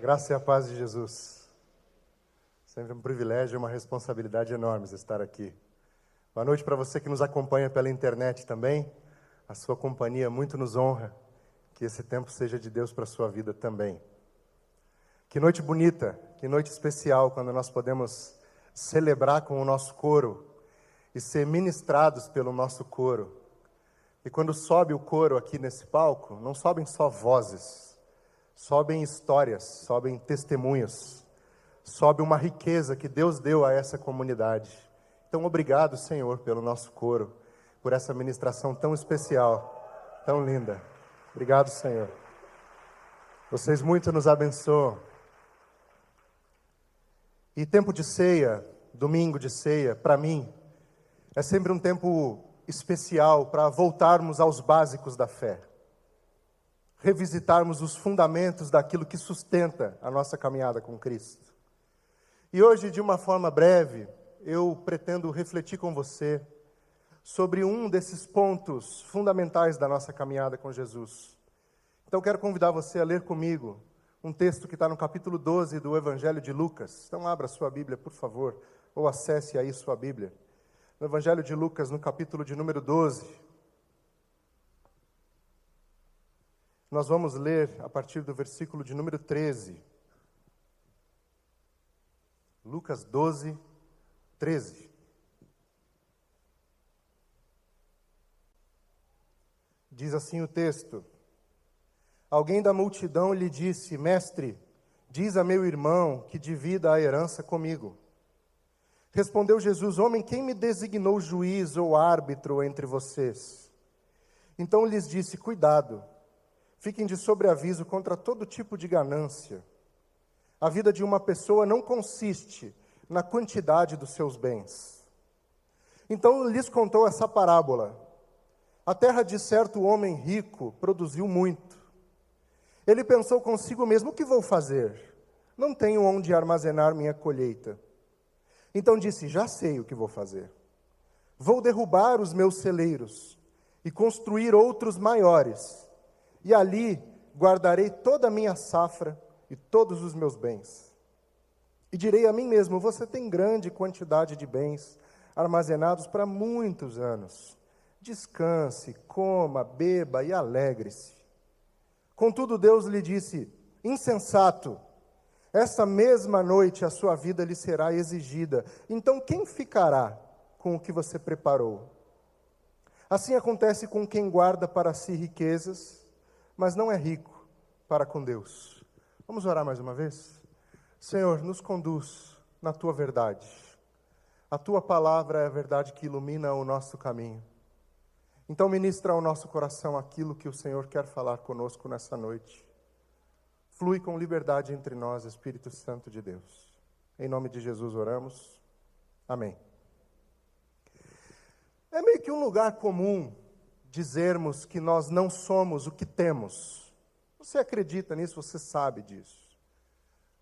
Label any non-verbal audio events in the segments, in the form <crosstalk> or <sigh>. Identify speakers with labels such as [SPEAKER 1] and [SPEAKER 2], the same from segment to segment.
[SPEAKER 1] Graça e a paz de Jesus. Sempre um privilégio e uma responsabilidade enorme estar aqui. Boa noite para você que nos acompanha pela internet também. A sua companhia muito nos honra. Que esse tempo seja de Deus para a sua vida também. Que noite bonita, que noite especial quando nós podemos celebrar com o nosso coro e ser ministrados pelo nosso coro. E quando sobe o coro aqui nesse palco, não sobem só vozes, sobem histórias, sobem testemunhos, sobe uma riqueza que Deus deu a essa comunidade. Então, obrigado, Senhor, pelo nosso coro, por essa ministração tão especial, tão linda. Obrigado, Senhor. Vocês muito nos abençoam. E tempo de ceia, domingo de ceia, para mim, é sempre um tempo especial para voltarmos aos básicos da fé revisitarmos os fundamentos daquilo que sustenta a nossa caminhada com Cristo. E hoje, de uma forma breve, eu pretendo refletir com você sobre um desses pontos fundamentais da nossa caminhada com Jesus. Então, quero convidar você a ler comigo um texto que está no capítulo 12 do Evangelho de Lucas. Então, abra sua Bíblia, por favor, ou acesse aí sua Bíblia. No Evangelho de Lucas, no capítulo de número 12. Nós vamos ler a partir do versículo de número 13. Lucas 12, 13. Diz assim o texto: Alguém da multidão lhe disse: Mestre, diz a meu irmão que divida a herança comigo. Respondeu Jesus: Homem, quem me designou juiz ou árbitro entre vocês? Então lhes disse: Cuidado Fiquem de sobreaviso contra todo tipo de ganância. A vida de uma pessoa não consiste na quantidade dos seus bens. Então lhes contou essa parábola. A terra de certo homem rico produziu muito. Ele pensou consigo mesmo: o que vou fazer? Não tenho onde armazenar minha colheita. Então disse: Já sei o que vou fazer. Vou derrubar os meus celeiros e construir outros maiores e ali guardarei toda a minha safra e todos os meus bens. E direi a mim mesmo: Você tem grande quantidade de bens armazenados para muitos anos. Descanse, coma, beba e alegre-se. Contudo, Deus lhe disse: Insensato, essa mesma noite a sua vida lhe será exigida. Então, quem ficará com o que você preparou? Assim acontece com quem guarda para si riquezas mas não é rico para com Deus. Vamos orar mais uma vez? Senhor, nos conduz na tua verdade. A tua palavra é a verdade que ilumina o nosso caminho. Então, ministra ao nosso coração aquilo que o Senhor quer falar conosco nessa noite. Flui com liberdade entre nós, Espírito Santo de Deus. Em nome de Jesus oramos. Amém. É meio que um lugar comum dizermos que nós não somos o que temos. Você acredita nisso, você sabe disso.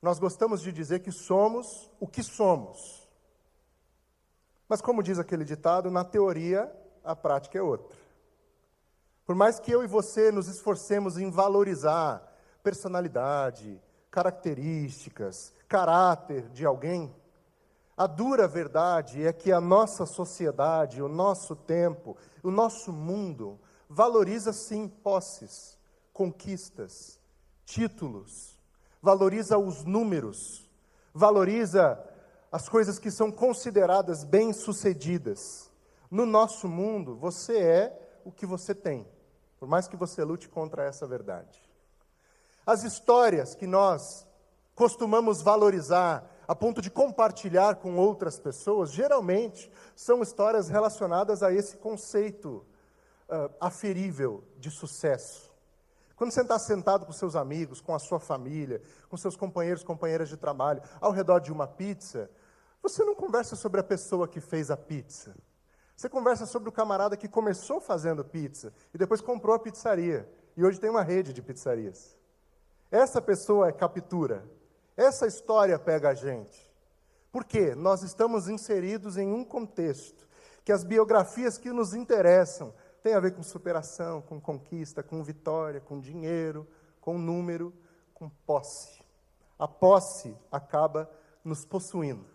[SPEAKER 1] Nós gostamos de dizer que somos o que somos. Mas, como diz aquele ditado, na teoria, a prática é outra. Por mais que eu e você nos esforcemos em valorizar personalidade, características, caráter de alguém, a dura verdade é que a nossa sociedade, o nosso tempo, o nosso mundo valoriza sim posses, conquistas, títulos, valoriza os números, valoriza as coisas que são consideradas bem-sucedidas. No nosso mundo, você é o que você tem, por mais que você lute contra essa verdade. As histórias que nós costumamos valorizar, a ponto de compartilhar com outras pessoas, geralmente são histórias relacionadas a esse conceito uh, aferível de sucesso. Quando você está sentado com seus amigos, com a sua família, com seus companheiros, companheiras de trabalho, ao redor de uma pizza, você não conversa sobre a pessoa que fez a pizza. Você conversa sobre o camarada que começou fazendo pizza e depois comprou a pizzaria e hoje tem uma rede de pizzarias. Essa pessoa é captura. Essa história pega a gente. Porque nós estamos inseridos em um contexto que as biografias que nos interessam têm a ver com superação, com conquista, com vitória, com dinheiro, com número, com posse. A posse acaba nos possuindo.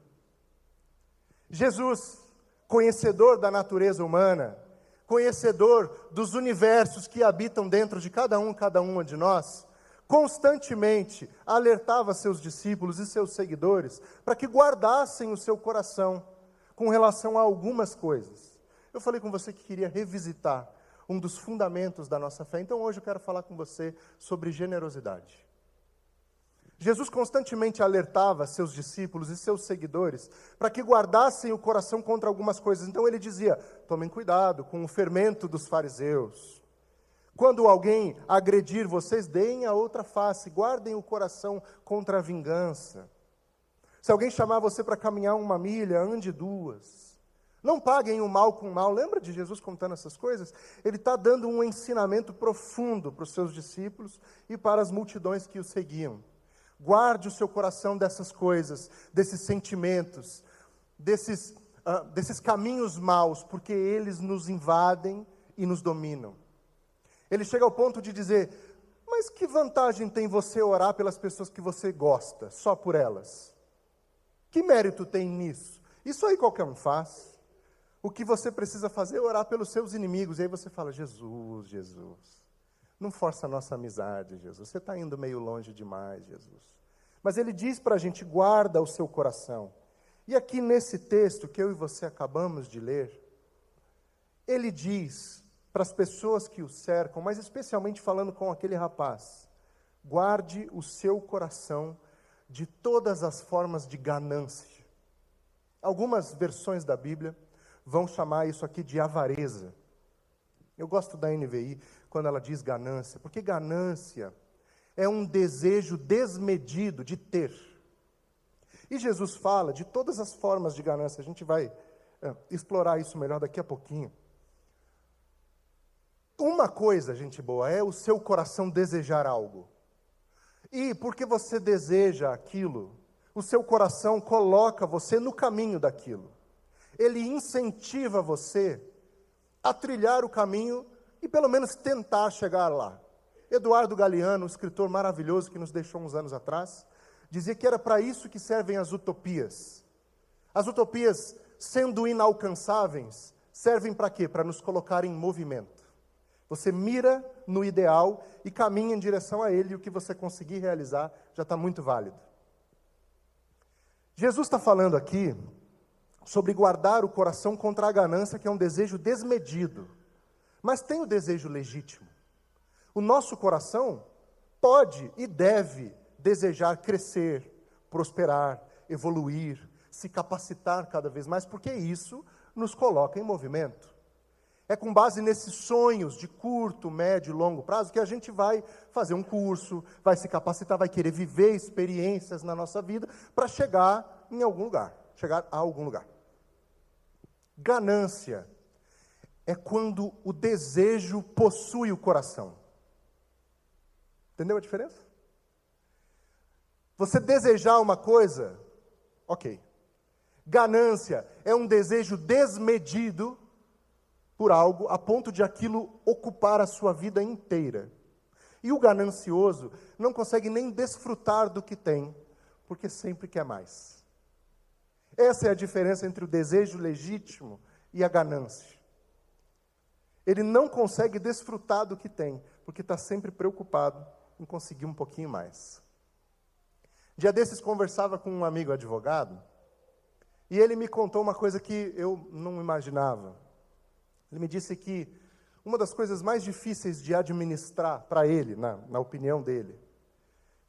[SPEAKER 1] Jesus, conhecedor da natureza humana, conhecedor dos universos que habitam dentro de cada um, cada uma de nós, constantemente alertava seus discípulos e seus seguidores para que guardassem o seu coração com relação a algumas coisas. Eu falei com você que queria revisitar um dos fundamentos da nossa fé, então hoje eu quero falar com você sobre generosidade. Jesus constantemente alertava seus discípulos e seus seguidores para que guardassem o coração contra algumas coisas. Então ele dizia: tomem cuidado com o fermento dos fariseus. Quando alguém agredir vocês, deem a outra face, guardem o coração contra a vingança. Se alguém chamar você para caminhar uma milha, ande duas. Não paguem o mal com o mal. Lembra de Jesus contando essas coisas? Ele está dando um ensinamento profundo para os seus discípulos e para as multidões que o seguiam. Guarde o seu coração dessas coisas, desses sentimentos, desses, uh, desses caminhos maus, porque eles nos invadem e nos dominam. Ele chega ao ponto de dizer: Mas que vantagem tem você orar pelas pessoas que você gosta, só por elas? Que mérito tem nisso? Isso aí qualquer um faz. O que você precisa fazer é orar pelos seus inimigos. E aí você fala: Jesus, Jesus. Não força a nossa amizade, Jesus. Você está indo meio longe demais, Jesus. Mas ele diz para a gente: guarda o seu coração. E aqui nesse texto que eu e você acabamos de ler, ele diz para as pessoas que o cercam, mas especialmente falando com aquele rapaz: guarde o seu coração de todas as formas de ganância. Algumas versões da Bíblia vão chamar isso aqui de avareza. Eu gosto da NVI quando ela diz ganância, porque ganância é um desejo desmedido de ter. E Jesus fala de todas as formas de ganância, a gente vai é, explorar isso melhor daqui a pouquinho. Uma coisa, gente boa, é o seu coração desejar algo. E porque você deseja aquilo, o seu coração coloca você no caminho daquilo. Ele incentiva você a trilhar o caminho e pelo menos tentar chegar lá. Eduardo Galeano, um escritor maravilhoso que nos deixou uns anos atrás, dizia que era para isso que servem as utopias. As utopias, sendo inalcançáveis, servem para quê? Para nos colocar em movimento. Você mira no ideal e caminha em direção a ele, e o que você conseguir realizar já está muito válido. Jesus está falando aqui sobre guardar o coração contra a ganância, que é um desejo desmedido, mas tem o desejo legítimo. O nosso coração pode e deve desejar crescer, prosperar, evoluir, se capacitar cada vez mais, porque isso nos coloca em movimento. É com base nesses sonhos de curto, médio e longo prazo que a gente vai fazer um curso, vai se capacitar, vai querer viver experiências na nossa vida para chegar em algum lugar, chegar a algum lugar. Ganância é quando o desejo possui o coração. Entendeu a diferença? Você desejar uma coisa, ok. Ganância é um desejo desmedido por algo a ponto de aquilo ocupar a sua vida inteira. E o ganancioso não consegue nem desfrutar do que tem, porque sempre quer mais. Essa é a diferença entre o desejo legítimo e a ganância. Ele não consegue desfrutar do que tem, porque está sempre preocupado em conseguir um pouquinho mais. Dia desses conversava com um amigo advogado, e ele me contou uma coisa que eu não imaginava. Ele me disse que uma das coisas mais difíceis de administrar para ele, na, na opinião dele,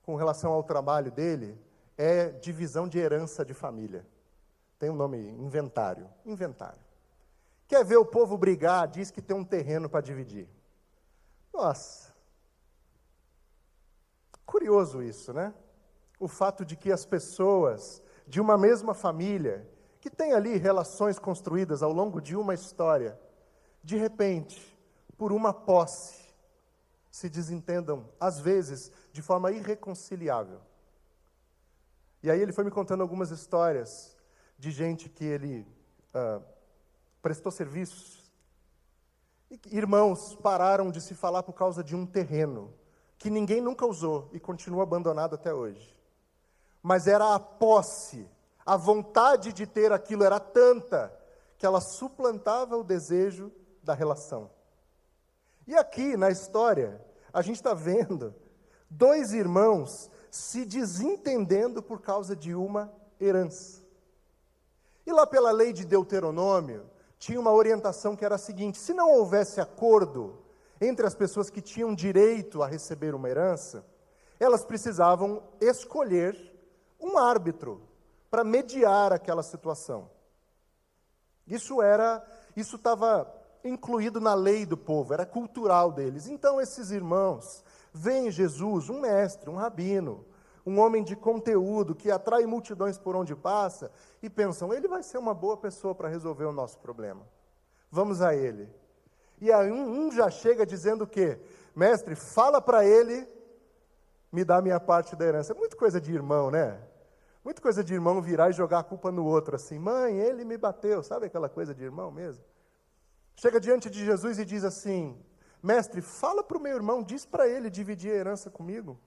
[SPEAKER 1] com relação ao trabalho dele, é divisão de herança de família. Tem um nome, inventário. Inventário. Quer ver o povo brigar, diz que tem um terreno para dividir. Nossa. Curioso isso, né? O fato de que as pessoas de uma mesma família, que têm ali relações construídas ao longo de uma história, de repente, por uma posse, se desentendam, às vezes, de forma irreconciliável. E aí ele foi me contando algumas histórias de gente que ele uh, prestou serviços. E irmãos pararam de se falar por causa de um terreno que ninguém nunca usou e continua abandonado até hoje. mas era a posse, a vontade de ter aquilo era tanta que ela suplantava o desejo da relação. E aqui na história, a gente está vendo dois irmãos se desentendendo por causa de uma herança. E lá pela lei de Deuteronômio, tinha uma orientação que era a seguinte: se não houvesse acordo entre as pessoas que tinham direito a receber uma herança, elas precisavam escolher um árbitro para mediar aquela situação. Isso era, isso estava incluído na lei do povo, era cultural deles. Então esses irmãos veem Jesus, um mestre, um rabino, um homem de conteúdo que atrai multidões por onde passa e pensam, ele vai ser uma boa pessoa para resolver o nosso problema. Vamos a ele. E aí um, um já chega dizendo o quê? Mestre, fala para ele me dá minha parte da herança. Muito coisa de irmão, né? Muito coisa de irmão virar e jogar a culpa no outro, assim, mãe, ele me bateu, sabe aquela coisa de irmão mesmo? Chega diante de Jesus e diz assim: Mestre, fala para o meu irmão, diz para ele dividir a herança comigo.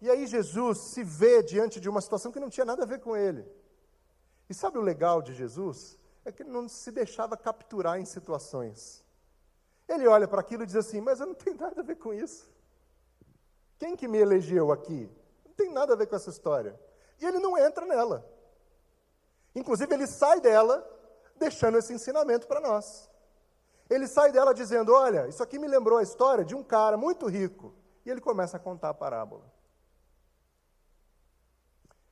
[SPEAKER 1] E aí Jesus se vê diante de uma situação que não tinha nada a ver com ele. E sabe o legal de Jesus? É que ele não se deixava capturar em situações. Ele olha para aquilo e diz assim: Mas eu não tenho <laughs> nada a ver com isso. Quem que me elegeu aqui? Não tem nada a ver com essa história. E ele não entra nela. Inclusive, ele sai dela deixando esse ensinamento para nós. Ele sai dela dizendo: Olha, isso aqui me lembrou a história de um cara muito rico. E ele começa a contar a parábola.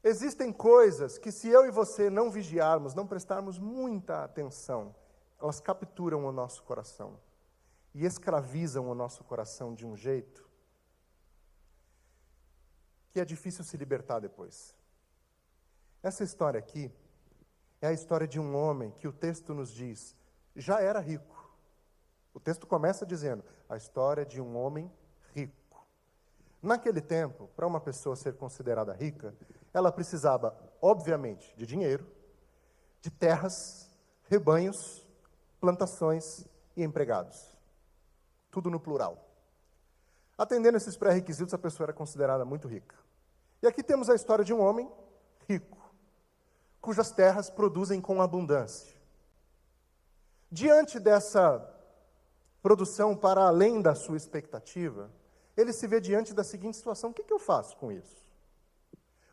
[SPEAKER 1] Existem coisas que, se eu e você não vigiarmos, não prestarmos muita atenção, elas capturam o nosso coração e escravizam o nosso coração de um jeito que é difícil se libertar depois. Essa história aqui é a história de um homem que o texto nos diz já era rico. O texto começa dizendo a história de um homem rico. Naquele tempo, para uma pessoa ser considerada rica, ela precisava, obviamente, de dinheiro, de terras, rebanhos, plantações e empregados. Tudo no plural. Atendendo esses pré-requisitos, a pessoa era considerada muito rica. E aqui temos a história de um homem rico, cujas terras produzem com abundância. Diante dessa produção para além da sua expectativa, ele se vê diante da seguinte situação: o que, que eu faço com isso?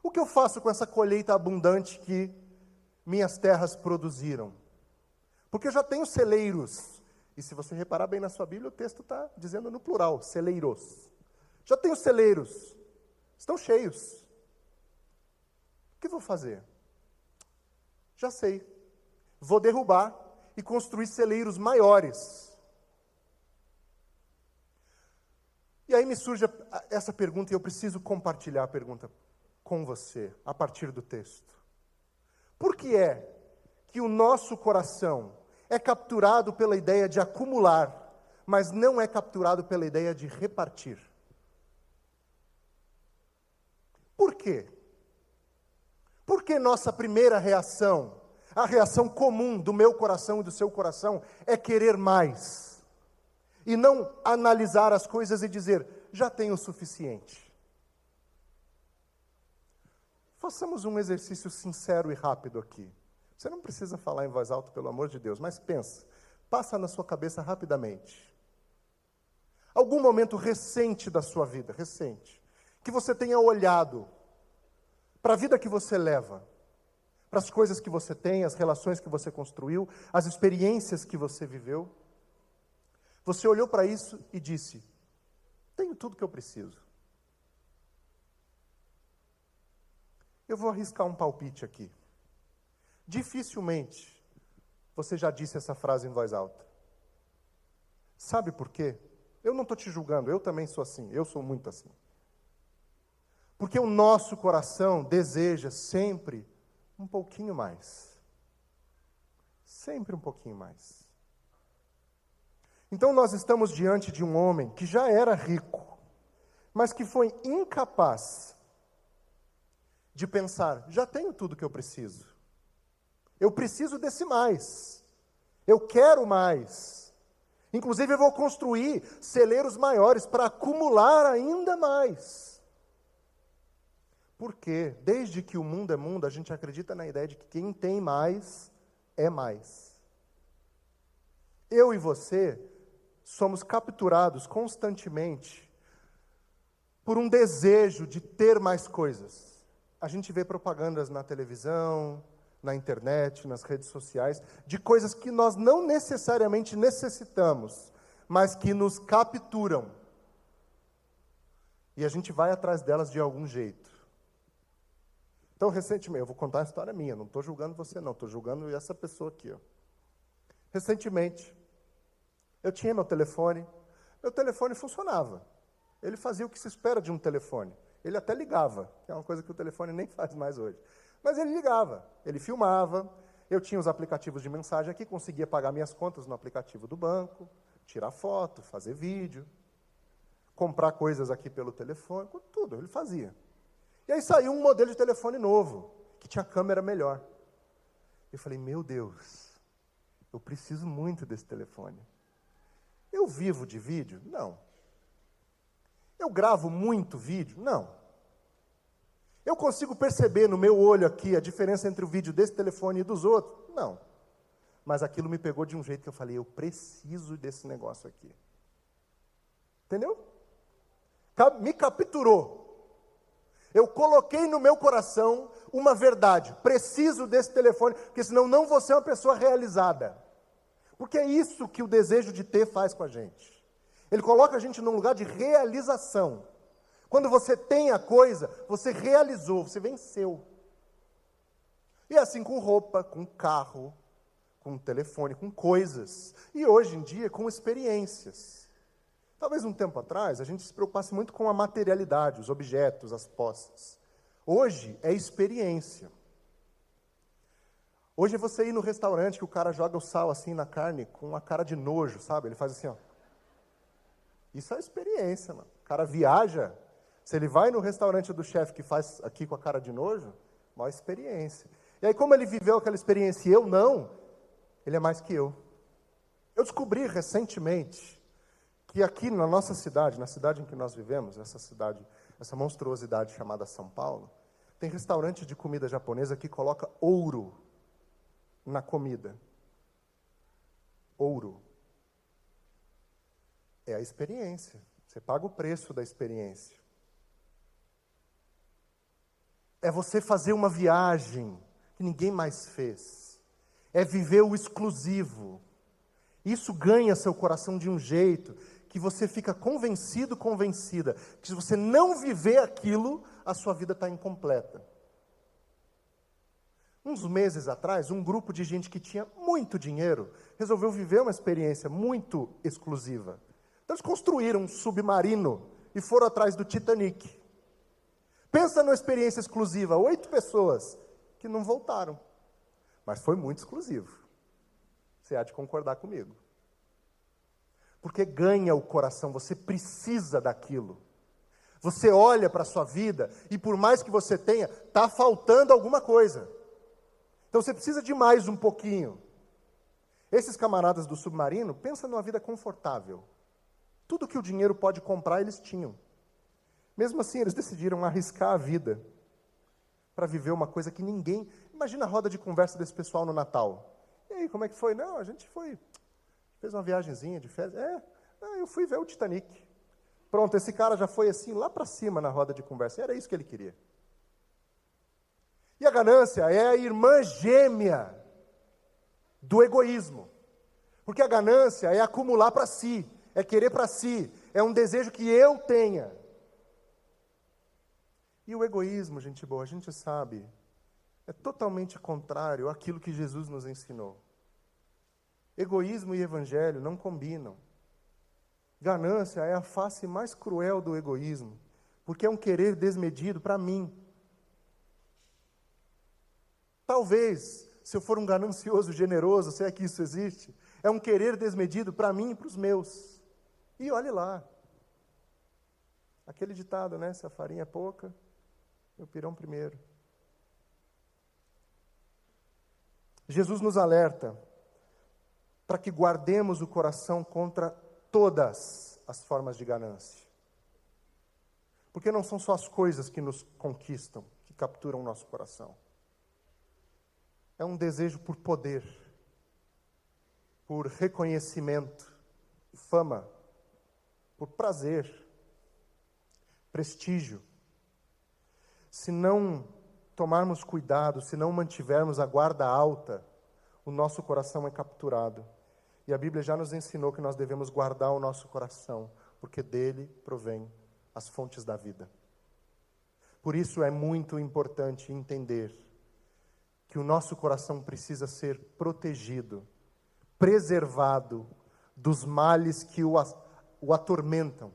[SPEAKER 1] O que eu faço com essa colheita abundante que minhas terras produziram? Porque eu já tenho celeiros. E se você reparar bem na sua Bíblia, o texto está dizendo no plural: celeiros. Já tenho celeiros. Estão cheios. O que vou fazer? Já sei. Vou derrubar e construir celeiros maiores E aí me surge essa pergunta e eu preciso compartilhar a pergunta com você a partir do texto. Por que é que o nosso coração é capturado pela ideia de acumular, mas não é capturado pela ideia de repartir? Por quê? Por que nossa primeira reação, a reação comum do meu coração e do seu coração, é querer mais? e não analisar as coisas e dizer, já tenho o suficiente. Façamos um exercício sincero e rápido aqui. Você não precisa falar em voz alta, pelo amor de Deus, mas pensa, passa na sua cabeça rapidamente. Algum momento recente da sua vida, recente, que você tenha olhado para a vida que você leva, para as coisas que você tem, as relações que você construiu, as experiências que você viveu, você olhou para isso e disse: Tenho tudo que eu preciso. Eu vou arriscar um palpite aqui. Dificilmente você já disse essa frase em voz alta. Sabe por quê? Eu não estou te julgando, eu também sou assim, eu sou muito assim. Porque o nosso coração deseja sempre um pouquinho mais. Sempre um pouquinho mais. Então nós estamos diante de um homem que já era rico, mas que foi incapaz de pensar: já tenho tudo que eu preciso. Eu preciso desse mais. Eu quero mais. Inclusive, eu vou construir celeiros maiores para acumular ainda mais. Porque, desde que o mundo é mundo, a gente acredita na ideia de que quem tem mais é mais. Eu e você somos capturados constantemente por um desejo de ter mais coisas. A gente vê propagandas na televisão, na internet, nas redes sociais, de coisas que nós não necessariamente necessitamos, mas que nos capturam. E a gente vai atrás delas de algum jeito. Então, recentemente, eu vou contar uma história minha, não estou julgando você, não, estou julgando essa pessoa aqui. Ó. Recentemente, eu tinha meu telefone, meu telefone funcionava. Ele fazia o que se espera de um telefone. Ele até ligava, que é uma coisa que o telefone nem faz mais hoje. Mas ele ligava, ele filmava, eu tinha os aplicativos de mensagem aqui, conseguia pagar minhas contas no aplicativo do banco, tirar foto, fazer vídeo, comprar coisas aqui pelo telefone, tudo, ele fazia. E aí saiu um modelo de telefone novo, que tinha câmera melhor. Eu falei, meu Deus, eu preciso muito desse telefone. Eu vivo de vídeo? Não. Eu gravo muito vídeo? Não. Eu consigo perceber no meu olho aqui a diferença entre o vídeo desse telefone e dos outros? Não. Mas aquilo me pegou de um jeito que eu falei, eu preciso desse negócio aqui. Entendeu? Me capturou. Eu coloquei no meu coração uma verdade. Preciso desse telefone, porque senão não vou ser uma pessoa realizada. Porque é isso que o desejo de ter faz com a gente. Ele coloca a gente num lugar de realização. Quando você tem a coisa, você realizou, você venceu. E assim com roupa, com carro, com telefone, com coisas. E hoje em dia, com experiências. Talvez um tempo atrás a gente se preocupasse muito com a materialidade, os objetos, as posses. Hoje é experiência. Hoje é você ir no restaurante que o cara joga o sal assim na carne com uma cara de nojo, sabe? Ele faz assim, ó. Isso é experiência, mano. O cara viaja. Se ele vai no restaurante do chefe que faz aqui com a cara de nojo, maior experiência. E aí, como ele viveu aquela experiência e eu não, ele é mais que eu. Eu descobri recentemente que aqui na nossa cidade, na cidade em que nós vivemos, essa cidade, essa monstruosidade chamada São Paulo, tem restaurante de comida japonesa que coloca ouro na comida. Ouro é a experiência. Você paga o preço da experiência. É você fazer uma viagem que ninguém mais fez. É viver o exclusivo. Isso ganha seu coração de um jeito que você fica convencido, convencida, que se você não viver aquilo, a sua vida está incompleta. Uns meses atrás, um grupo de gente que tinha muito dinheiro resolveu viver uma experiência muito exclusiva. Então, eles construíram um submarino e foram atrás do Titanic. Pensa numa experiência exclusiva, oito pessoas que não voltaram. Mas foi muito exclusivo. Você há de concordar comigo. Porque ganha o coração, você precisa daquilo. Você olha para a sua vida e por mais que você tenha, está faltando alguma coisa. Então você precisa de mais um pouquinho. Esses camaradas do submarino, pensa numa vida confortável. Tudo que o dinheiro pode comprar, eles tinham. Mesmo assim, eles decidiram arriscar a vida para viver uma coisa que ninguém. Imagina a roda de conversa desse pessoal no Natal. E aí, como é que foi? Não, a gente foi. Fez uma viagemzinha de férias. É, eu fui ver o Titanic. Pronto, esse cara já foi assim, lá para cima na roda de conversa. Era isso que ele queria. E a ganância é a irmã gêmea do egoísmo. Porque a ganância é acumular para si é querer para si, é um desejo que eu tenha. E o egoísmo, gente boa, a gente sabe, é totalmente contrário àquilo que Jesus nos ensinou. Egoísmo e evangelho não combinam. Ganância é a face mais cruel do egoísmo, porque é um querer desmedido para mim. Talvez, se eu for um ganancioso generoso, se é que isso existe, é um querer desmedido para mim e para os meus. E olhe lá. Aquele ditado, né? Se a farinha é pouca, o pirão primeiro. Jesus nos alerta para que guardemos o coração contra todas as formas de ganância. Porque não são só as coisas que nos conquistam, que capturam o nosso coração. É um desejo por poder, por reconhecimento, fama, por prazer, prestígio. Se não tomarmos cuidado, se não mantivermos a guarda alta, o nosso coração é capturado. E a Bíblia já nos ensinou que nós devemos guardar o nosso coração, porque dele provém as fontes da vida. Por isso é muito importante entender que o nosso coração precisa ser protegido, preservado dos males que o, o atormentam,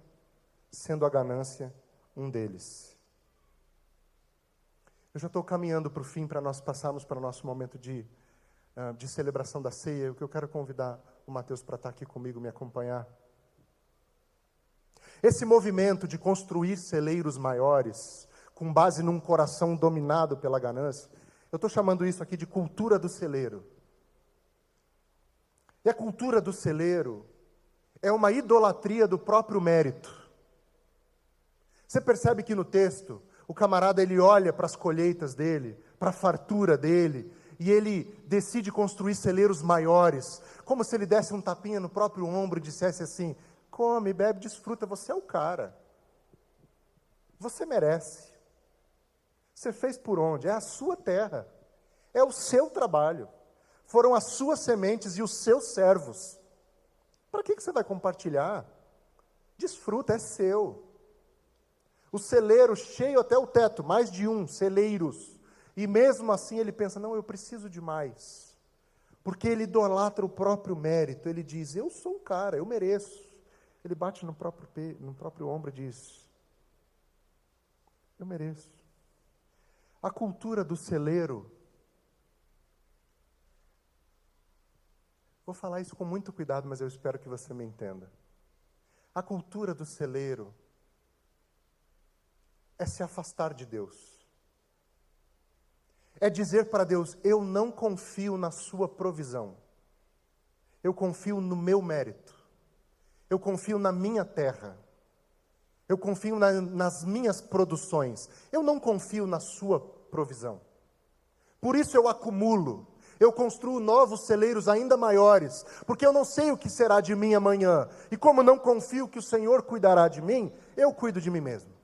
[SPEAKER 1] sendo a ganância um deles. Eu já estou caminhando para o fim para nós passarmos para o nosso momento de, uh, de celebração da ceia. O que eu quero convidar o Mateus para estar aqui comigo, me acompanhar. Esse movimento de construir celeiros maiores, com base num coração dominado pela ganância, eu estou chamando isso aqui de cultura do celeiro. E a cultura do celeiro é uma idolatria do próprio mérito. Você percebe que no texto, o camarada ele olha para as colheitas dele, para a fartura dele, e ele decide construir celeiros maiores, como se ele desse um tapinha no próprio ombro e dissesse assim: come, bebe, desfruta, você é o cara. Você merece. Você fez por onde? É a sua terra. É o seu trabalho. Foram as suas sementes e os seus servos. Para que, que você vai compartilhar? Desfruta, é seu. O celeiro cheio até o teto, mais de um, celeiros. E mesmo assim ele pensa: não, eu preciso de mais. Porque ele idolatra o próprio mérito. Ele diz: eu sou o cara, eu mereço. Ele bate no próprio, no próprio ombro e diz: eu mereço. A cultura do celeiro. Vou falar isso com muito cuidado, mas eu espero que você me entenda. A cultura do celeiro é se afastar de Deus. É dizer para Deus: eu não confio na Sua provisão. Eu confio no meu mérito. Eu confio na minha terra. Eu confio na, nas minhas produções. Eu não confio na Sua provisão. Por isso eu acumulo, eu construo novos celeiros ainda maiores, porque eu não sei o que será de mim amanhã. E como não confio que o Senhor cuidará de mim, eu cuido de mim mesmo.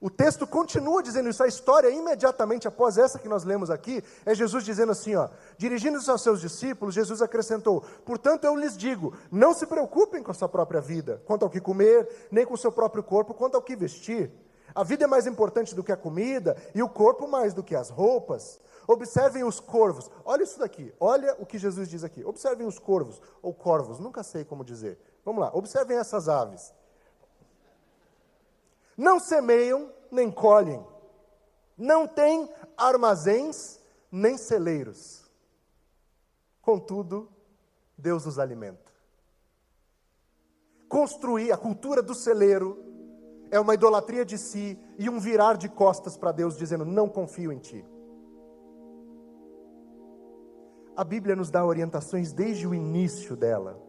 [SPEAKER 1] O texto continua dizendo isso, a história imediatamente após essa que nós lemos aqui, é Jesus dizendo assim, ó, dirigindo-se aos seus discípulos, Jesus acrescentou: "Portanto eu lhes digo, não se preocupem com a sua própria vida, quanto ao que comer, nem com o seu próprio corpo, quanto ao que vestir. A vida é mais importante do que a comida e o corpo mais do que as roupas. Observem os corvos. Olha isso daqui. Olha o que Jesus diz aqui. Observem os corvos ou corvos, nunca sei como dizer. Vamos lá. Observem essas aves. Não semeiam nem colhem. Não têm armazéns nem celeiros. Contudo, Deus os alimenta. Construir a cultura do celeiro é uma idolatria de si e um virar de costas para Deus, dizendo: Não confio em ti. A Bíblia nos dá orientações desde o início dela,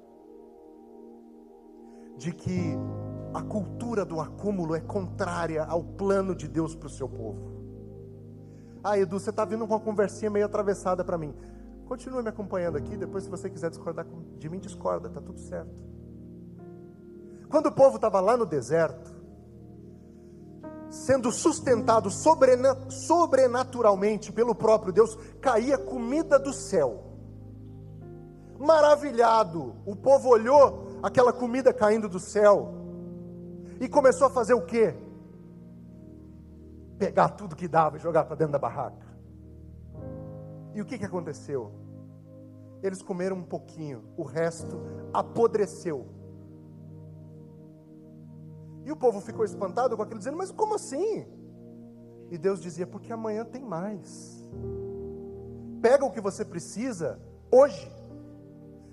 [SPEAKER 1] de que a cultura do acúmulo é contrária ao plano de Deus para o seu povo. Ah, Edu, você está vindo com uma conversinha meio atravessada para mim. Continue me acompanhando aqui, depois, se você quiser discordar de mim, discorda, está tudo certo. Quando o povo estava lá no deserto, sendo sustentado sobrenaturalmente pelo próprio Deus, caía comida do céu. Maravilhado, o povo olhou aquela comida caindo do céu e começou a fazer o quê? Pegar tudo que dava e jogar para dentro da barraca. E o que, que aconteceu? Eles comeram um pouquinho, o resto apodreceu. E o povo ficou espantado com aquilo, dizendo: Mas como assim? E Deus dizia: Porque amanhã tem mais. Pega o que você precisa hoje.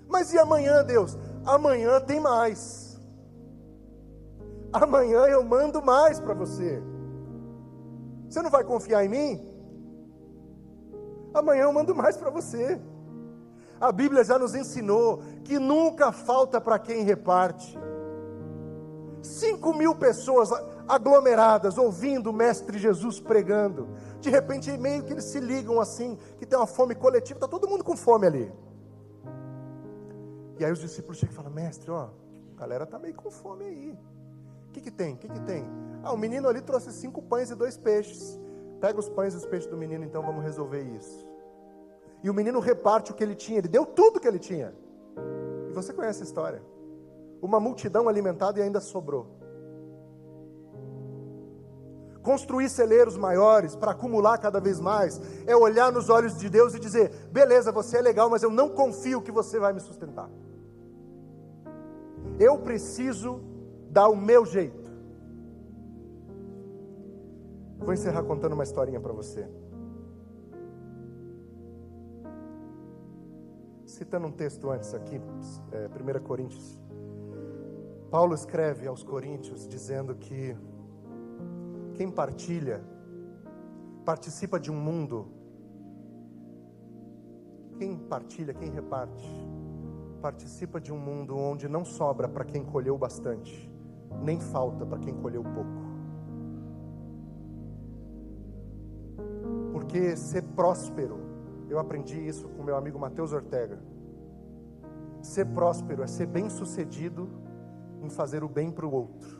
[SPEAKER 1] Mas e amanhã, Deus? Amanhã tem mais. Amanhã eu mando mais para você. Você não vai confiar em mim? Amanhã eu mando mais para você. A Bíblia já nos ensinou que nunca falta para quem reparte. Cinco mil pessoas aglomeradas, ouvindo o Mestre Jesus pregando. De repente, meio que eles se ligam assim, que tem uma fome coletiva, está todo mundo com fome ali. E aí os discípulos chegam e falam, mestre, ó, a galera está meio com fome aí. O que, que tem? O que, que tem? Ah, o menino ali trouxe cinco pães e dois peixes. Pega os pães e os peixes do menino, então vamos resolver isso. E o menino reparte o que ele tinha, ele deu tudo que ele tinha. E você conhece a história. Uma multidão alimentada e ainda sobrou. Construir celeiros maiores para acumular cada vez mais é olhar nos olhos de Deus e dizer: beleza, você é legal, mas eu não confio que você vai me sustentar. Eu preciso dar o meu jeito. Vou encerrar contando uma historinha para você. Citando um texto antes aqui, é, 1 Coríntios. Paulo escreve aos Coríntios dizendo que quem partilha participa de um mundo. Quem partilha, quem reparte, participa de um mundo onde não sobra para quem colheu bastante, nem falta para quem colheu pouco. Porque ser próspero, eu aprendi isso com meu amigo Mateus Ortega. Ser próspero é ser bem-sucedido em fazer o bem para o outro.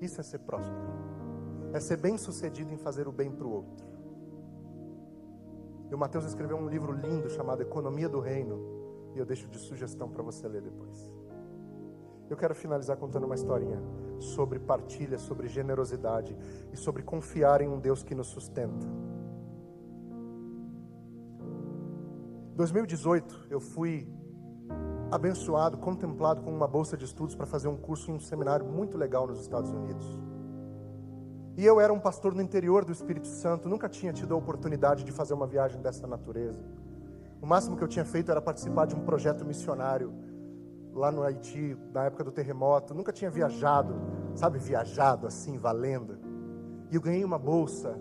[SPEAKER 1] Isso é ser próspero. É ser bem-sucedido em fazer o bem para o outro. E o Mateus escreveu um livro lindo chamado Economia do Reino e eu deixo de sugestão para você ler depois. Eu quero finalizar contando uma historinha sobre partilha, sobre generosidade e sobre confiar em um Deus que nos sustenta. Em 2018, eu fui abençoado, contemplado com uma bolsa de estudos para fazer um curso em um seminário muito legal nos Estados Unidos. E eu era um pastor no interior do Espírito Santo, nunca tinha tido a oportunidade de fazer uma viagem dessa natureza. O máximo que eu tinha feito era participar de um projeto missionário lá no Haiti, na época do terremoto. Nunca tinha viajado, sabe, viajado assim, valendo. E eu ganhei uma bolsa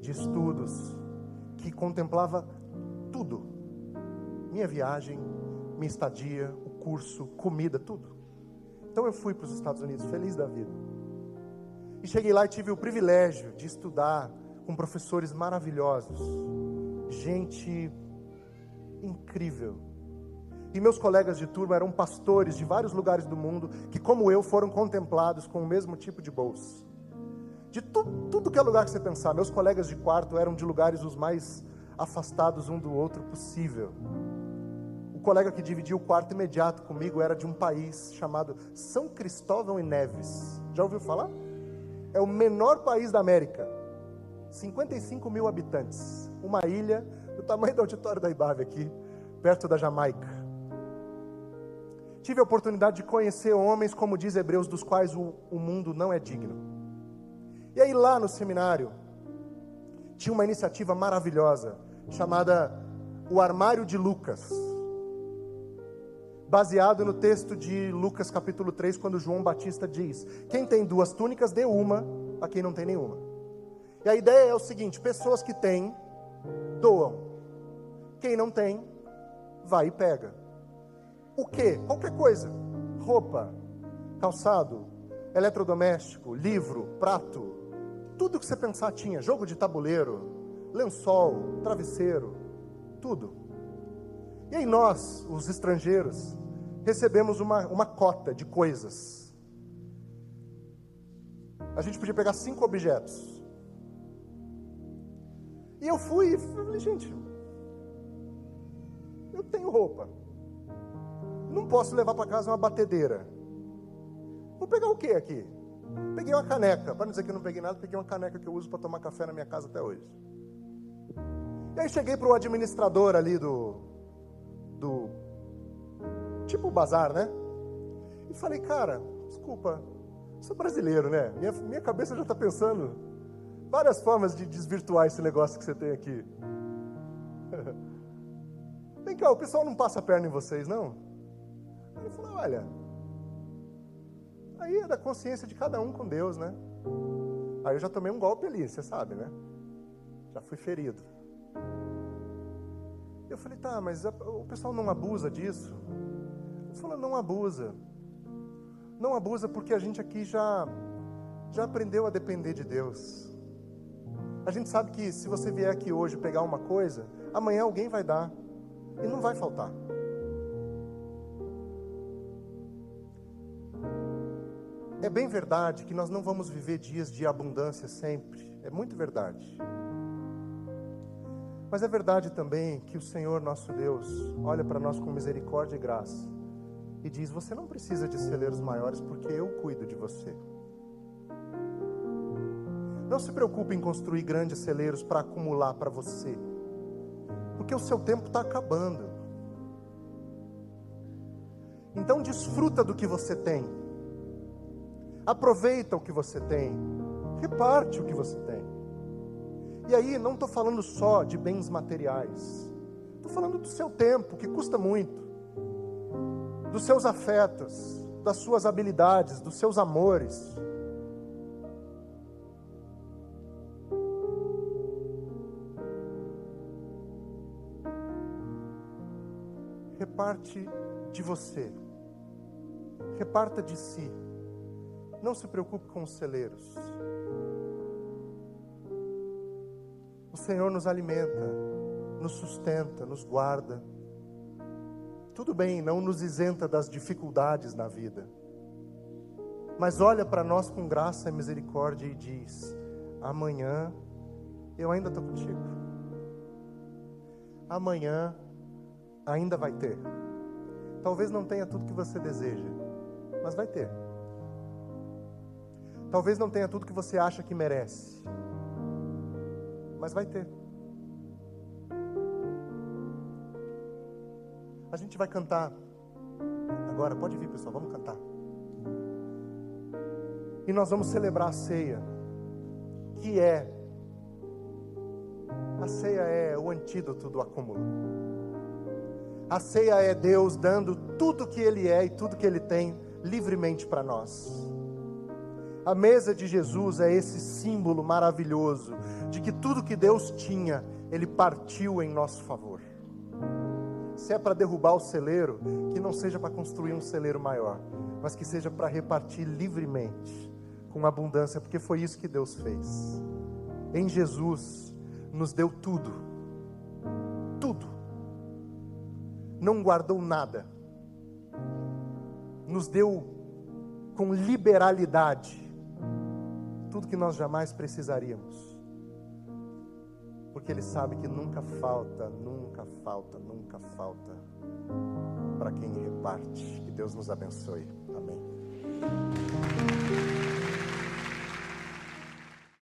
[SPEAKER 1] de estudos que contemplava tudo: minha viagem, minha estadia, o curso, comida, tudo. Então eu fui para os Estados Unidos feliz da vida. E cheguei lá e tive o privilégio de estudar com professores maravilhosos, gente incrível. E meus colegas de turma eram pastores de vários lugares do mundo que, como eu, foram contemplados com o mesmo tipo de bolsa. De tu, tudo que é lugar que você pensar, meus colegas de quarto eram de lugares os mais afastados um do outro possível. O colega que dividia o quarto imediato comigo era de um país chamado São Cristóvão e Neves. Já ouviu falar? É o menor país da América. 55 mil habitantes. Uma ilha do tamanho do auditório da Ibave aqui, perto da Jamaica. Tive a oportunidade de conhecer homens, como diz Hebreus, dos quais o, o mundo não é digno. E aí lá no seminário, tinha uma iniciativa maravilhosa, chamada O Armário de Lucas. Baseado no texto de Lucas capítulo 3, quando João Batista diz: Quem tem duas túnicas, dê uma a quem não tem nenhuma. E a ideia é o seguinte: pessoas que têm doam. Quem não tem, vai e pega. O que? Qualquer coisa. Roupa, calçado, eletrodoméstico, livro, prato, tudo que você pensar tinha. Jogo de tabuleiro, lençol, travesseiro, tudo. E aí nós, os estrangeiros, recebemos uma, uma cota de coisas. A gente podia pegar cinco objetos. E eu fui e falei, gente, eu tenho roupa. Não posso levar para casa uma batedeira. Vou pegar o que aqui? Peguei uma caneca. Para não dizer que eu não peguei nada, peguei uma caneca que eu uso para tomar café na minha casa até hoje. E aí cheguei para o administrador ali do, do. Tipo bazar, né? E falei, cara, desculpa, sou brasileiro, né? Minha, minha cabeça já está pensando várias formas de desvirtuar esse negócio que você tem aqui. <laughs> Vem cá, o pessoal não passa a perna em vocês, não? Falou: olha, aí é da consciência de cada um com Deus, né? Aí eu já tomei um golpe ali, você sabe, né? Já fui ferido. Eu falei: tá, mas o pessoal não abusa disso? Ele falou: não abusa. Não abusa porque a gente aqui já já aprendeu a depender de Deus. A gente sabe que se você vier aqui hoje pegar uma coisa, amanhã alguém vai dar e não vai faltar. Bem verdade que nós não vamos viver dias de abundância sempre. É muito verdade. Mas é verdade também que o Senhor nosso Deus olha para nós com misericórdia e graça e diz: Você não precisa de celeiros maiores porque eu cuido de você. Não se preocupe em construir grandes celeiros para acumular para você, porque o seu tempo está acabando. Então desfruta do que você tem, aproveita o que você tem, reparte o que você tem. E aí não estou falando só de bens materiais, estou falando do seu tempo, que custa muito, dos seus afetos, das suas habilidades, dos seus amores. reparte de você. Reparta de si. Não se preocupe com os celeiros. O Senhor nos alimenta, nos sustenta, nos guarda. Tudo bem, não nos isenta das dificuldades na vida. Mas olha para nós com graça e misericórdia e diz: amanhã eu ainda estou contigo. Amanhã ainda vai ter. Talvez não tenha tudo que você deseja, mas vai ter. Talvez não tenha tudo que você acha que merece, mas vai ter. A gente vai cantar agora, pode vir pessoal, vamos cantar. E nós vamos celebrar a ceia, que é a ceia é o antídoto do acúmulo. A ceia é Deus dando tudo que Ele é e tudo que Ele tem livremente para nós. A mesa de Jesus é esse símbolo maravilhoso de que tudo que Deus tinha, Ele partiu em nosso favor. Se é para derrubar o celeiro, que não seja para construir um celeiro maior, mas que seja para repartir livremente, com abundância, porque foi isso que Deus fez. Em Jesus, nos deu tudo, tudo não guardou nada, nos deu com liberalidade tudo que nós jamais precisaríamos, porque Ele sabe que nunca falta, nunca falta, nunca falta para quem reparte. Que Deus nos abençoe. Amém.